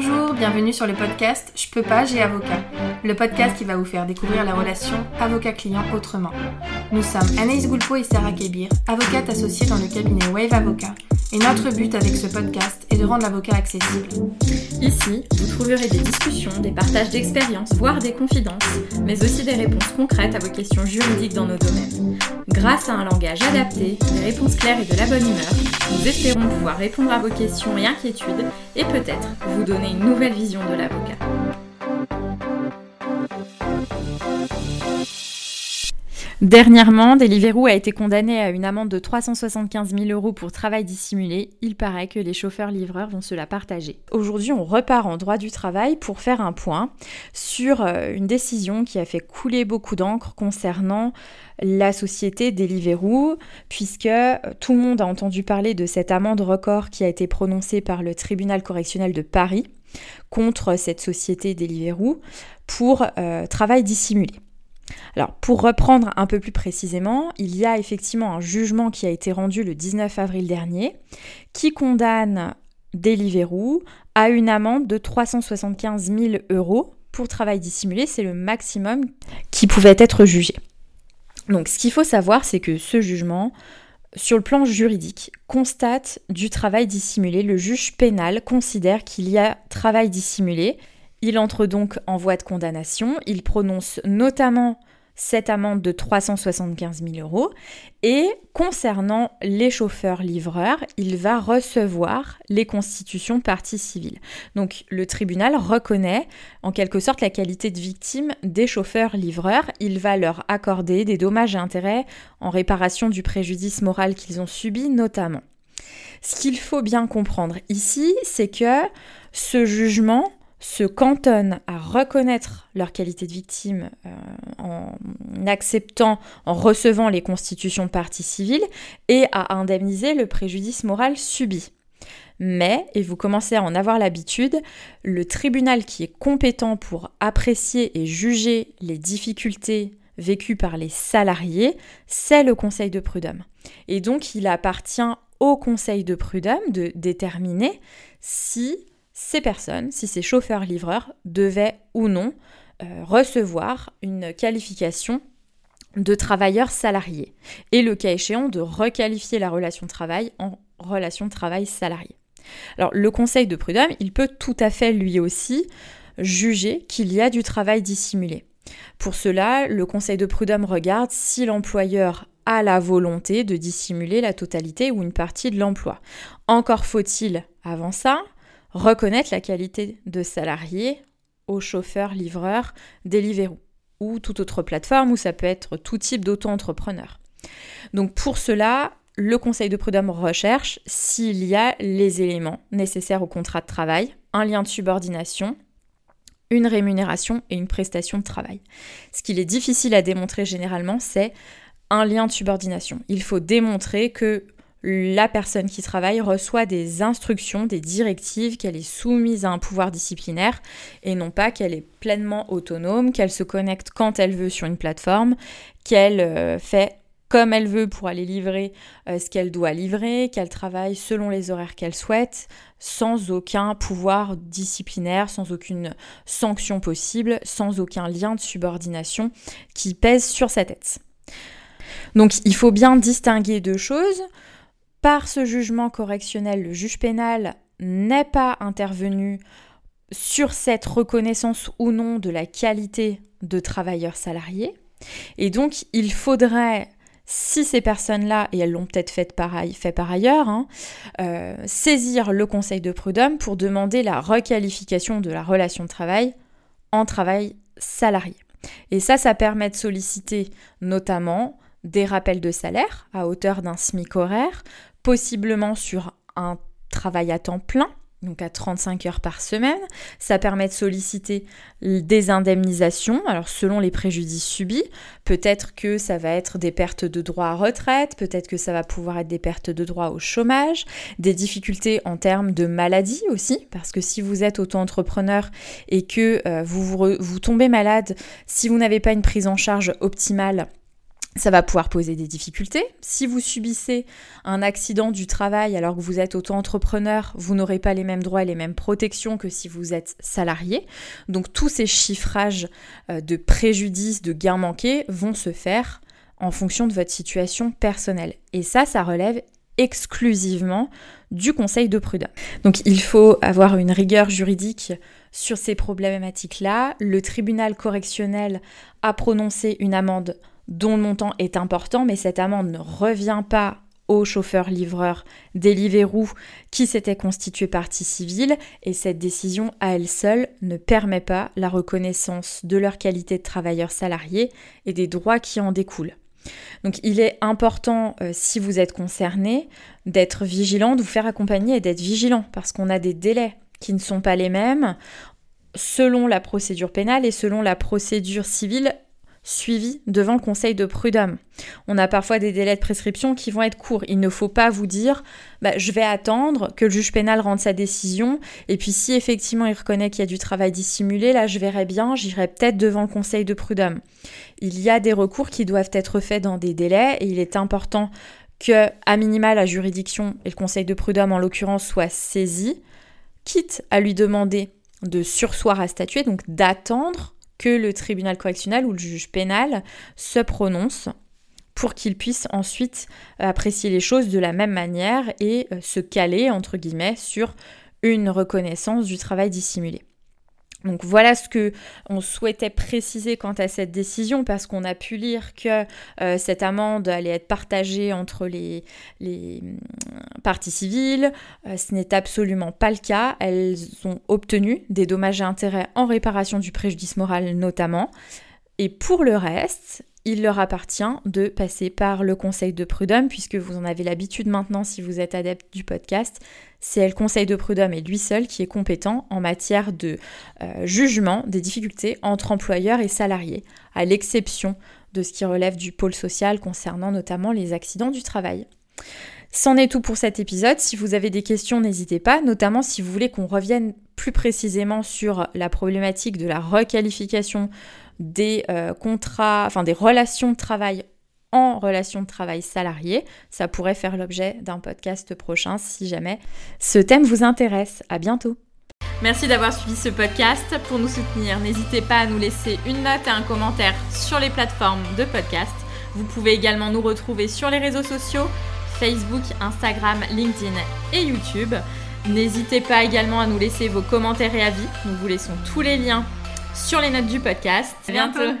Bonjour, bienvenue sur le podcast Je peux pas, j'ai avocat. Le podcast qui va vous faire découvrir la relation avocat-client autrement. Nous sommes Anaïs Goulpo et Sarah Kébir, avocates associées dans le cabinet Wave Avocat. Et notre but avec ce podcast est de rendre l'avocat accessible. Ici, vous trouverez des discussions, des partages d'expériences, voire des confidences, mais aussi des réponses concrètes à vos questions juridiques dans nos domaines. Grâce à un langage adapté, des réponses claires et de la bonne humeur, nous espérons pouvoir répondre à vos questions et inquiétudes et peut-être vous donner une nouvelle vision de l'avocat. Dernièrement, Deliveroo a été condamné à une amende de 375 000 euros pour travail dissimulé. Il paraît que les chauffeurs-livreurs vont se la partager. Aujourd'hui, on repart en droit du travail pour faire un point sur euh, une décision qui a fait couler beaucoup d'encre concernant la société Deliveroo, puisque euh, tout le monde a entendu parler de cette amende record qui a été prononcée par le tribunal correctionnel de Paris contre cette société Deliveroo pour euh, travail dissimulé. Alors, pour reprendre un peu plus précisément, il y a effectivement un jugement qui a été rendu le 19 avril dernier qui condamne Deliveroo à une amende de 375 000 euros pour travail dissimulé. C'est le maximum qui pouvait être jugé. Donc, ce qu'il faut savoir, c'est que ce jugement, sur le plan juridique, constate du travail dissimulé. Le juge pénal considère qu'il y a travail dissimulé il entre donc en voie de condamnation. Il prononce notamment cette amende de 375 000 euros. Et concernant les chauffeurs-livreurs, il va recevoir les constitutions partie civile. Donc le tribunal reconnaît en quelque sorte la qualité de victime des chauffeurs-livreurs. Il va leur accorder des dommages et intérêts en réparation du préjudice moral qu'ils ont subi notamment. Ce qu'il faut bien comprendre ici, c'est que ce jugement se cantonnent à reconnaître leur qualité de victime euh, en acceptant, en recevant les constitutions de partie civile et à indemniser le préjudice moral subi. Mais, et vous commencez à en avoir l'habitude, le tribunal qui est compétent pour apprécier et juger les difficultés vécues par les salariés, c'est le Conseil de prud'homme. Et donc il appartient au Conseil de prud'homme de déterminer si ces personnes, si ces chauffeurs-livreurs, devaient ou non euh, recevoir une qualification de travailleurs salariés et le cas échéant de requalifier la relation de travail en relation de travail salarié. Alors le conseil de prud'homme, il peut tout à fait lui aussi juger qu'il y a du travail dissimulé. Pour cela, le conseil de prud'homme regarde si l'employeur a la volonté de dissimuler la totalité ou une partie de l'emploi. Encore faut-il, avant ça, reconnaître la qualité de salarié aux chauffeurs, livreurs, Deliveroo ou toute autre plateforme où ça peut être tout type d'auto-entrepreneur. Donc pour cela, le conseil de prud'homme recherche s'il y a les éléments nécessaires au contrat de travail, un lien de subordination, une rémunération et une prestation de travail. Ce qu'il est difficile à démontrer généralement, c'est un lien de subordination. Il faut démontrer que la personne qui travaille reçoit des instructions, des directives, qu'elle est soumise à un pouvoir disciplinaire et non pas qu'elle est pleinement autonome, qu'elle se connecte quand elle veut sur une plateforme, qu'elle euh, fait comme elle veut pour aller livrer euh, ce qu'elle doit livrer, qu'elle travaille selon les horaires qu'elle souhaite, sans aucun pouvoir disciplinaire, sans aucune sanction possible, sans aucun lien de subordination qui pèse sur sa tête. Donc il faut bien distinguer deux choses. Par ce jugement correctionnel, le juge pénal n'est pas intervenu sur cette reconnaissance ou non de la qualité de travailleur salarié. Et donc, il faudrait, si ces personnes-là, et elles l'ont peut-être fait, par ailleurs, hein, euh, saisir le conseil de prud'homme pour demander la requalification de la relation de travail en travail salarié. Et ça, ça permet de solliciter notamment des rappels de salaire à hauteur d'un SMIC horaire, possiblement sur un travail à temps plein, donc à 35 heures par semaine. Ça permet de solliciter des indemnisations, alors selon les préjudices subis. Peut-être que ça va être des pertes de droit à retraite, peut-être que ça va pouvoir être des pertes de droit au chômage, des difficultés en termes de maladie aussi, parce que si vous êtes auto-entrepreneur et que euh, vous tombez malade, si vous n'avez pas une prise en charge optimale, ça va pouvoir poser des difficultés. Si vous subissez un accident du travail alors que vous êtes auto-entrepreneur, vous n'aurez pas les mêmes droits et les mêmes protections que si vous êtes salarié. Donc tous ces chiffrages euh, de préjudice, de gains manqués vont se faire en fonction de votre situation personnelle. Et ça, ça relève exclusivement du conseil de prud'homme. Donc il faut avoir une rigueur juridique sur ces problématiques-là. Le tribunal correctionnel a prononcé une amende dont le montant est important, mais cette amende ne revient pas au chauffeur-livreur Deliveroo qui s'était constitué partie civile et cette décision à elle seule ne permet pas la reconnaissance de leur qualité de travailleurs salariés et des droits qui en découlent. Donc il est important, euh, si vous êtes concerné, d'être vigilant, de vous faire accompagner et d'être vigilant parce qu'on a des délais qui ne sont pas les mêmes selon la procédure pénale et selon la procédure civile suivi devant le conseil de prud'homme. On a parfois des délais de prescription qui vont être courts. Il ne faut pas vous dire bah, je vais attendre que le juge pénal rende sa décision et puis si effectivement il reconnaît qu'il y a du travail dissimulé, là je verrai bien, j'irai peut-être devant le conseil de prud'homme. Il y a des recours qui doivent être faits dans des délais et il est important que à minima la juridiction et le conseil de prud'homme en l'occurrence soient saisis, quitte à lui demander de sursoir à statuer, donc d'attendre que le tribunal correctionnel ou le juge pénal se prononce pour qu'il puisse ensuite apprécier les choses de la même manière et euh, se caler, entre guillemets, sur une reconnaissance du travail dissimulé. Donc voilà ce que on souhaitait préciser quant à cette décision parce qu'on a pu lire que euh, cette amende allait être partagée entre les, mm, parties civiles. Euh, ce n'est absolument pas le cas. Elles ont obtenu des dommages et intérêts en réparation du préjudice moral notamment. Et pour le reste, il leur appartient de passer par le conseil de prud'homme, puisque vous en avez l'habitude maintenant si vous êtes adepte du podcast. C'est le conseil de prud'homme et lui seul qui est compétent en matière de euh, jugement des difficultés entre employeurs et salariés, à l'exception de ce qui relève du pôle social concernant notamment les accidents du travail. C'en est tout pour cet épisode. Si vous avez des questions, n'hésitez pas, notamment si vous voulez qu'on revienne plus précisément sur la problématique de la requalification des euh, contrats, enfin des relations de travail en relation de travail salarié. Ça pourrait faire l'objet d'un podcast prochain si jamais ce thème vous intéresse. À bientôt. Merci d'avoir suivi ce podcast. Pour nous soutenir, n'hésitez pas à nous laisser une note et un commentaire sur les plateformes de podcast. Vous pouvez également nous retrouver sur les réseaux sociaux Facebook, Instagram, LinkedIn et YouTube. N'hésitez pas également à nous laisser vos commentaires et avis. Nous vous laissons tous les liens sur les notes du podcast. À bientôt.